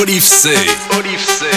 odi itse odi itse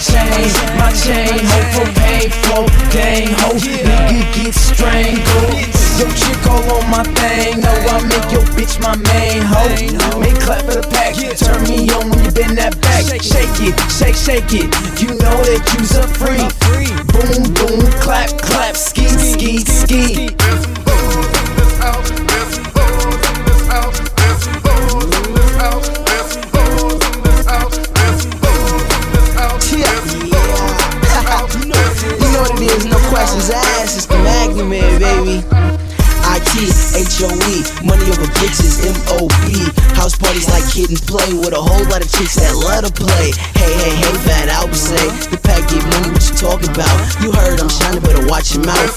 chain, my chain, hope for pain, for dang, hope nigga get strangled. Yo, chick all on my thing, no, I make your bitch my main hoe. Make clap for the pack, turn me on when you bend that back. Shake it, shake, shake it, you know that you's a freak. Boom, boom, clap, clap, ski, ski, ski. play with a whole lot of chicks that love to play. Hey, hey, hey, Van Albert say, the pack get money, what you talking about? You heard I'm shining, better watch your mouth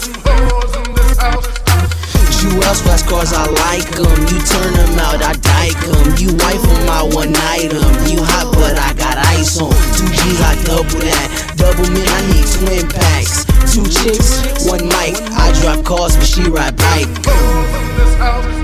jewels, fast cars, I like them. You turn them out, I dike them. You wife them, I one item. You hot, but I got ice on. Two G's, I double that. Double me, I need twin packs. Two chicks, one mic. I drop cars, but she ride bike.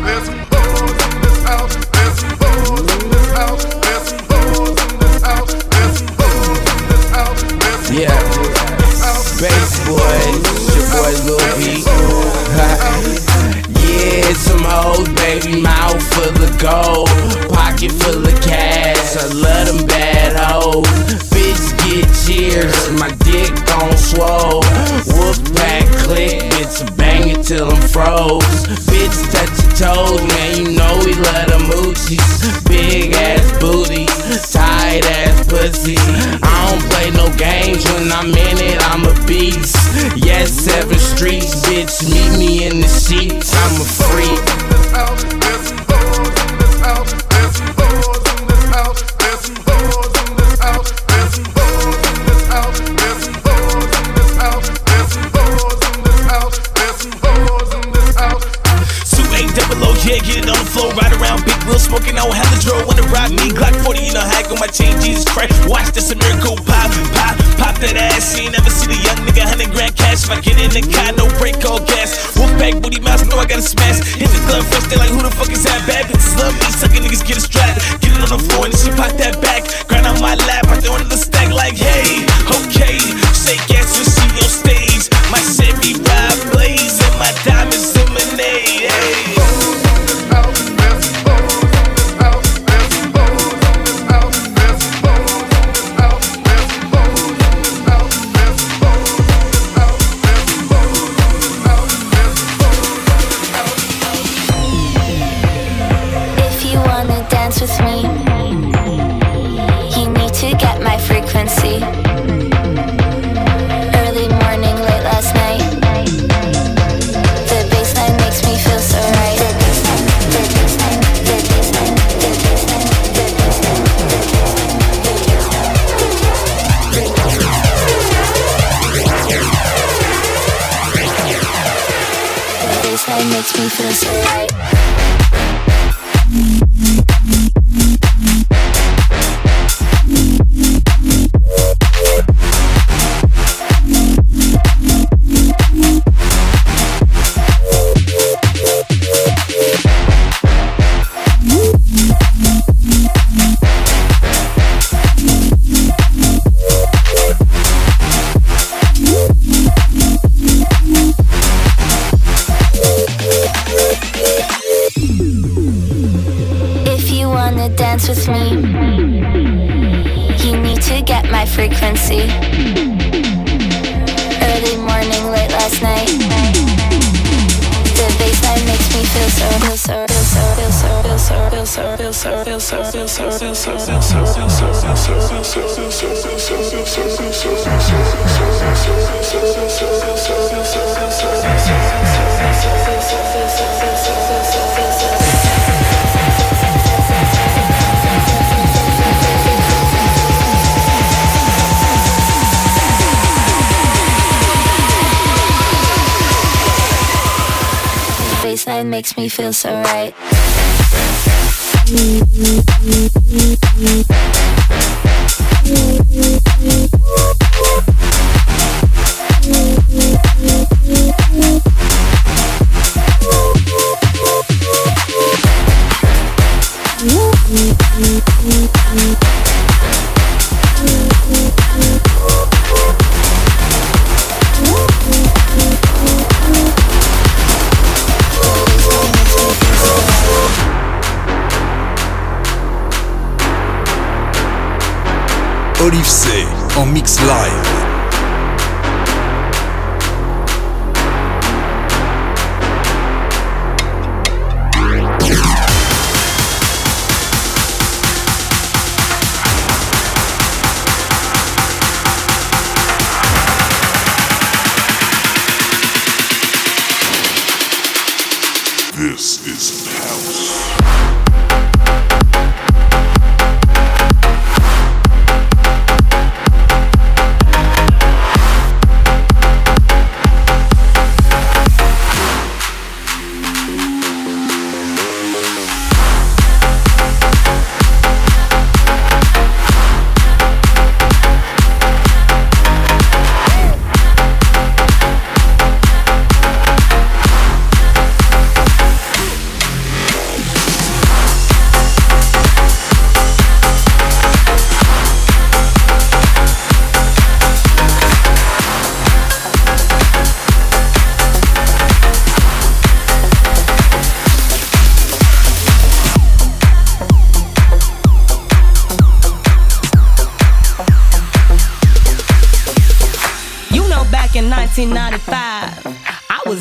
with me. Olive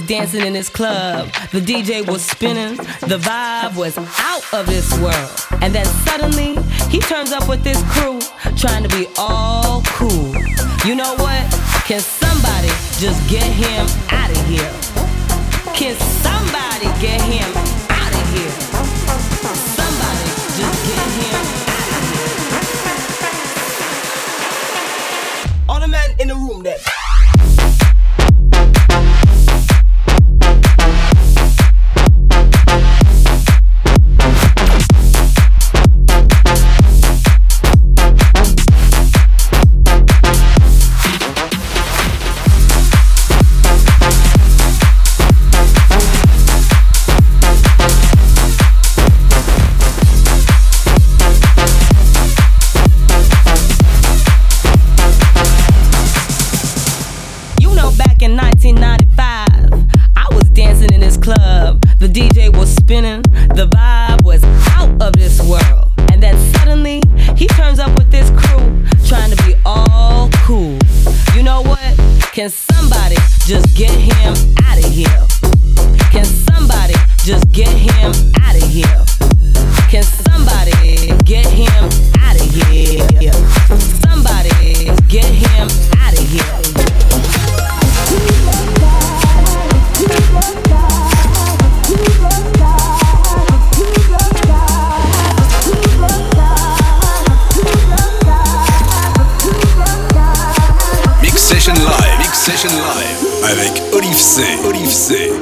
dancing in this club. The DJ was spinning, the vibe was out of this world. And then suddenly, he turns up with this crew, trying to be all cool. You know what? Can somebody just get him out of here? Can somebody get him out of here? Somebody just get him out of here. All the men in the room that Session Live avec Olive C. Olive C.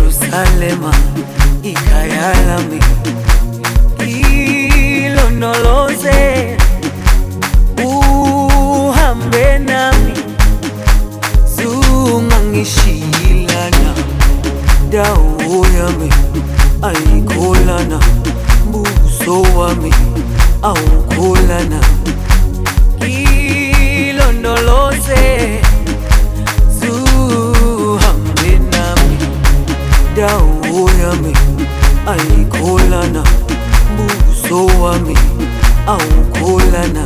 Yerusalema ikayalami ilonoloze uhambe nami. Zungangishiyilana dawo yami ayikholana mbuso wami awukholana ilondoloze dawoyami alikholana buso wami awukholana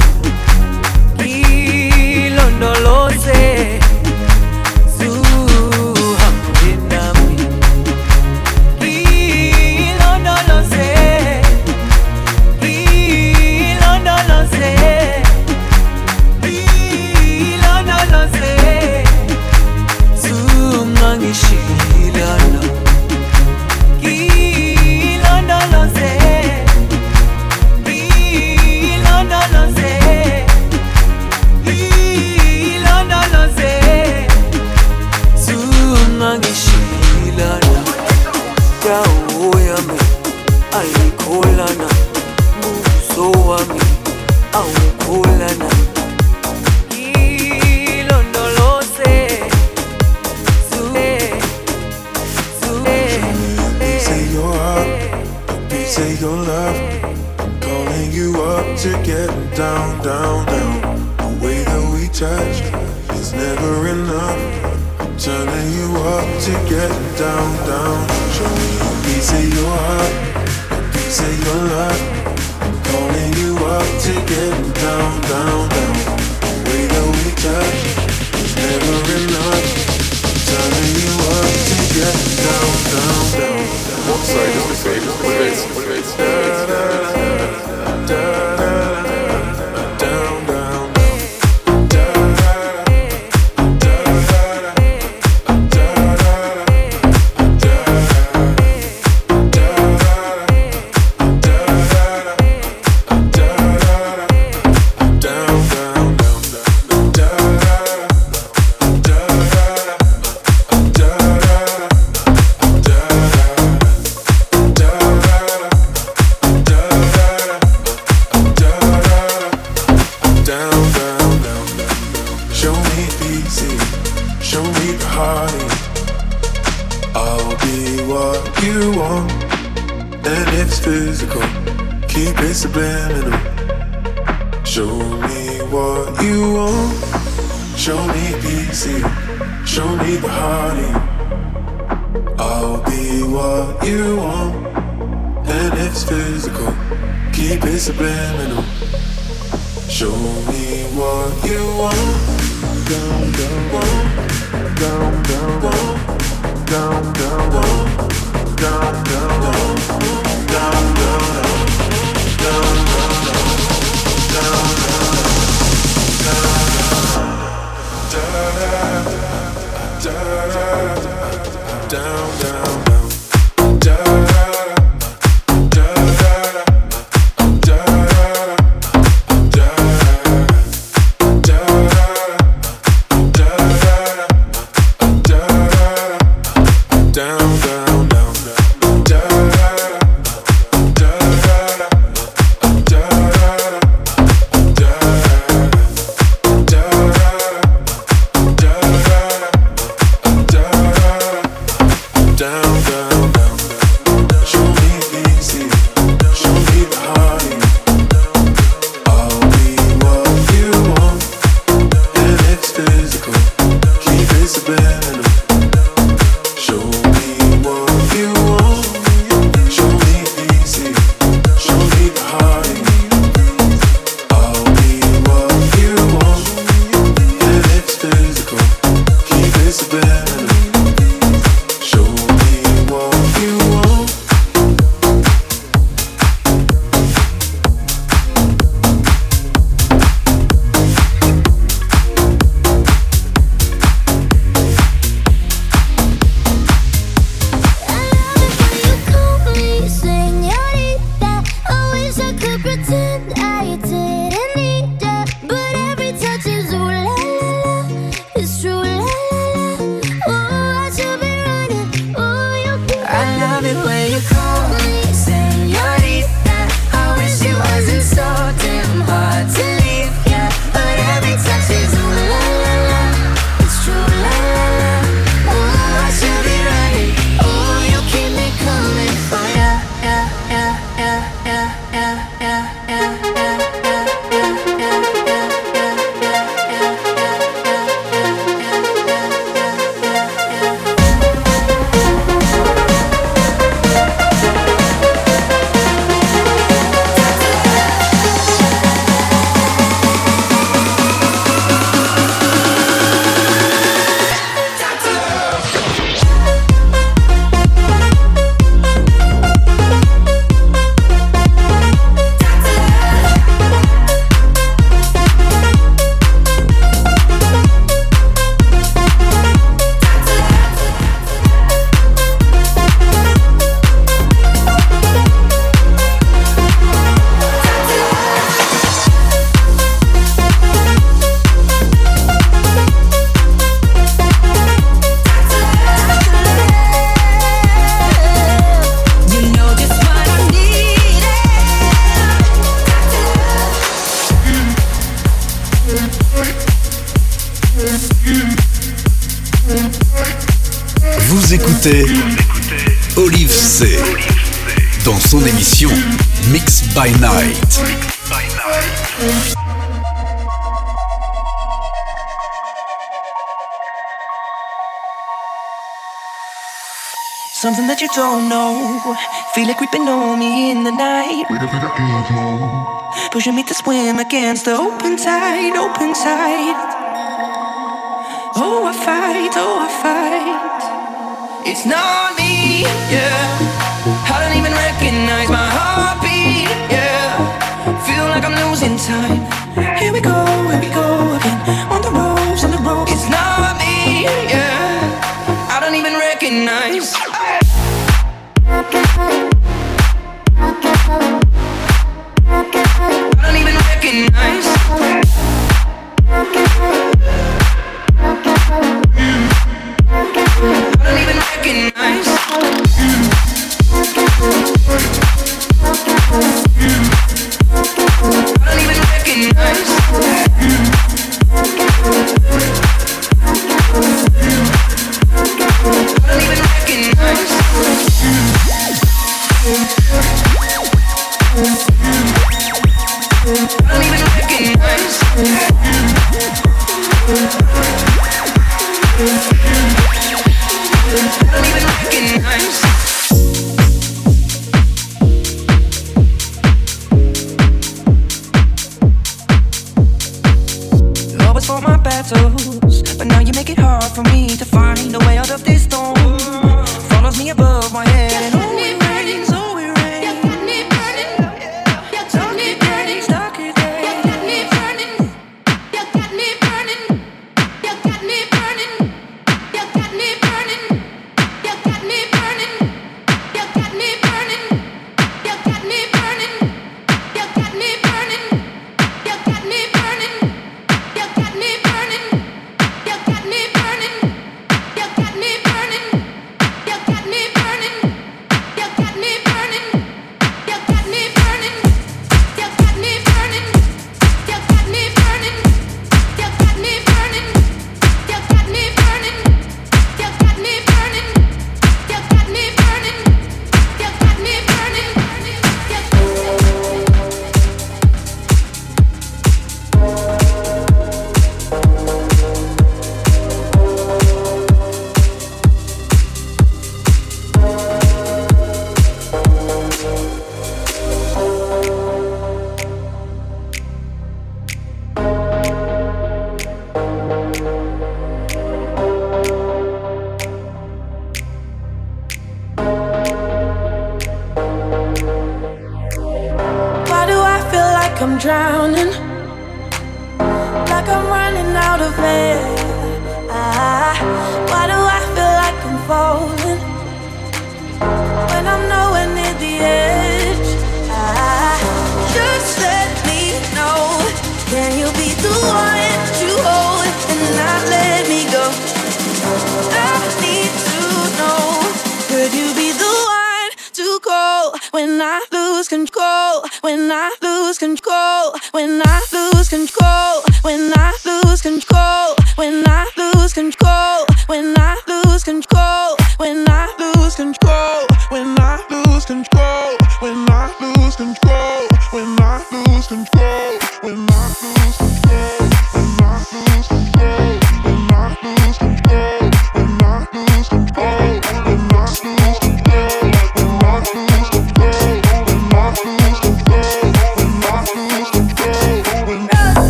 don't know. Feel it creeping on me in the night. Pushing me to swim against the open tide, open tide. Oh, I fight, oh, I fight. It's not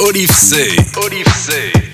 Olive C. Olive C.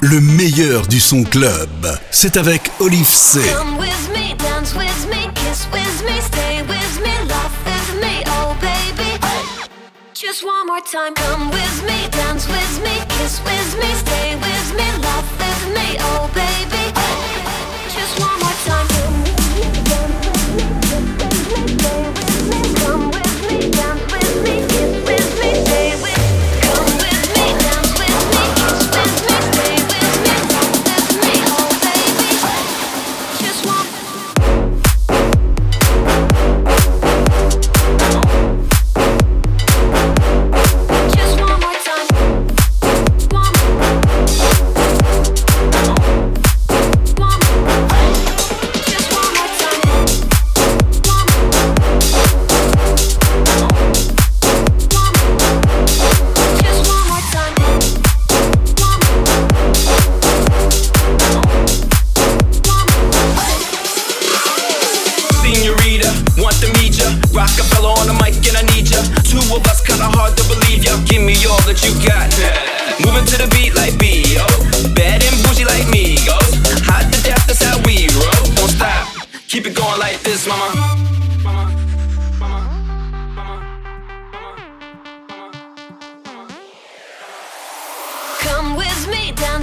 Le meilleur du son club, c'est avec Olive C. just one more time. Come with me, dance with me, kiss with me, stay with me, love with me, oh baby.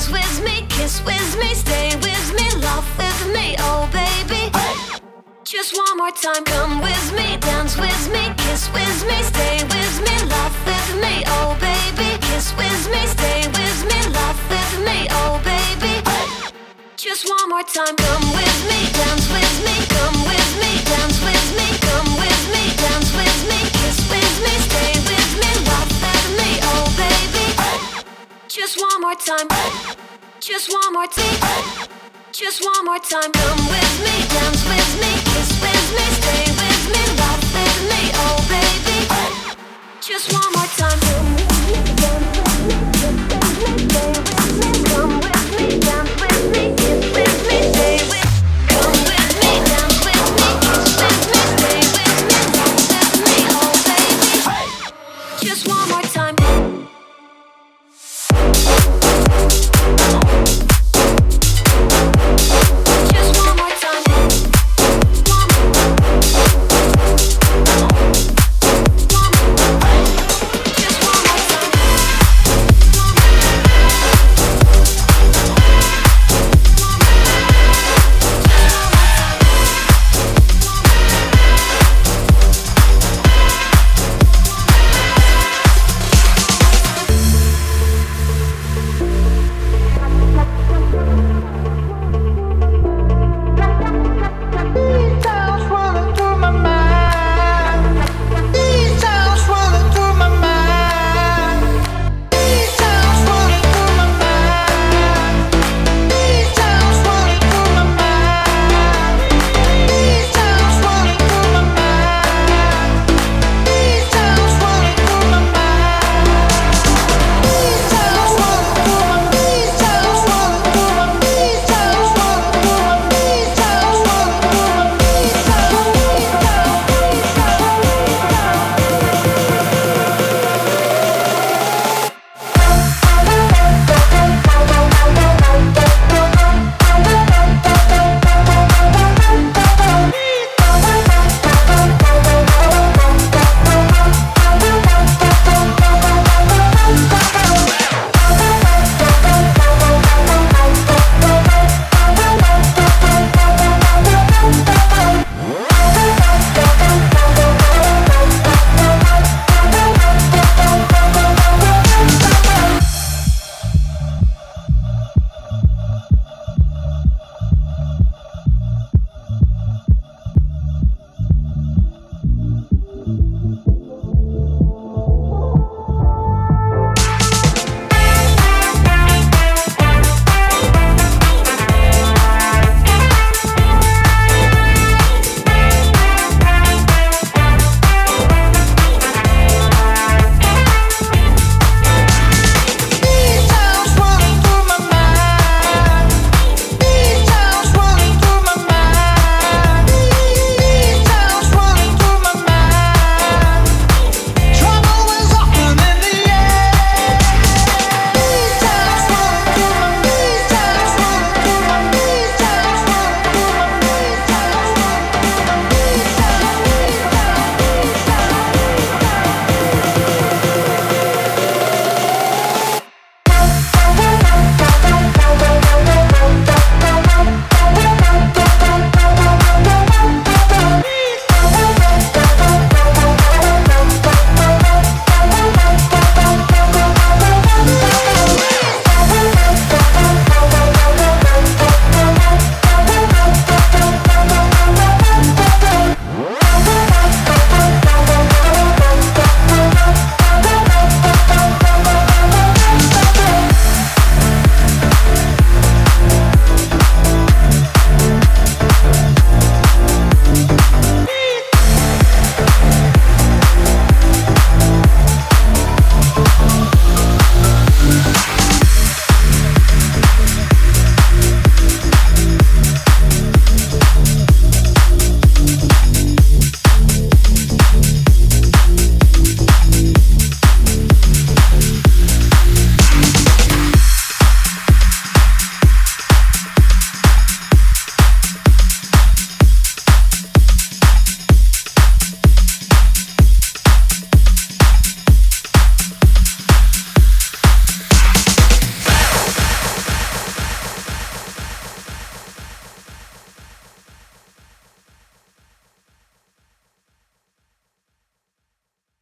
Dance with me, kiss with me, stay with me, love with me, oh baby. Just one more time, come with me, dance with me, kiss with me, stay with me, love with me, oh baby. Kiss with me, stay with me, love with me, oh baby. Just one more time, come with me, dance with me, come with me, dance with me, come with me, dance with me, kiss with me, stay with me, love Just one more time. Just one more time. Just one more time. Come with me, dance with me, kiss with me, stay with me, love with me, oh baby. Just one more time.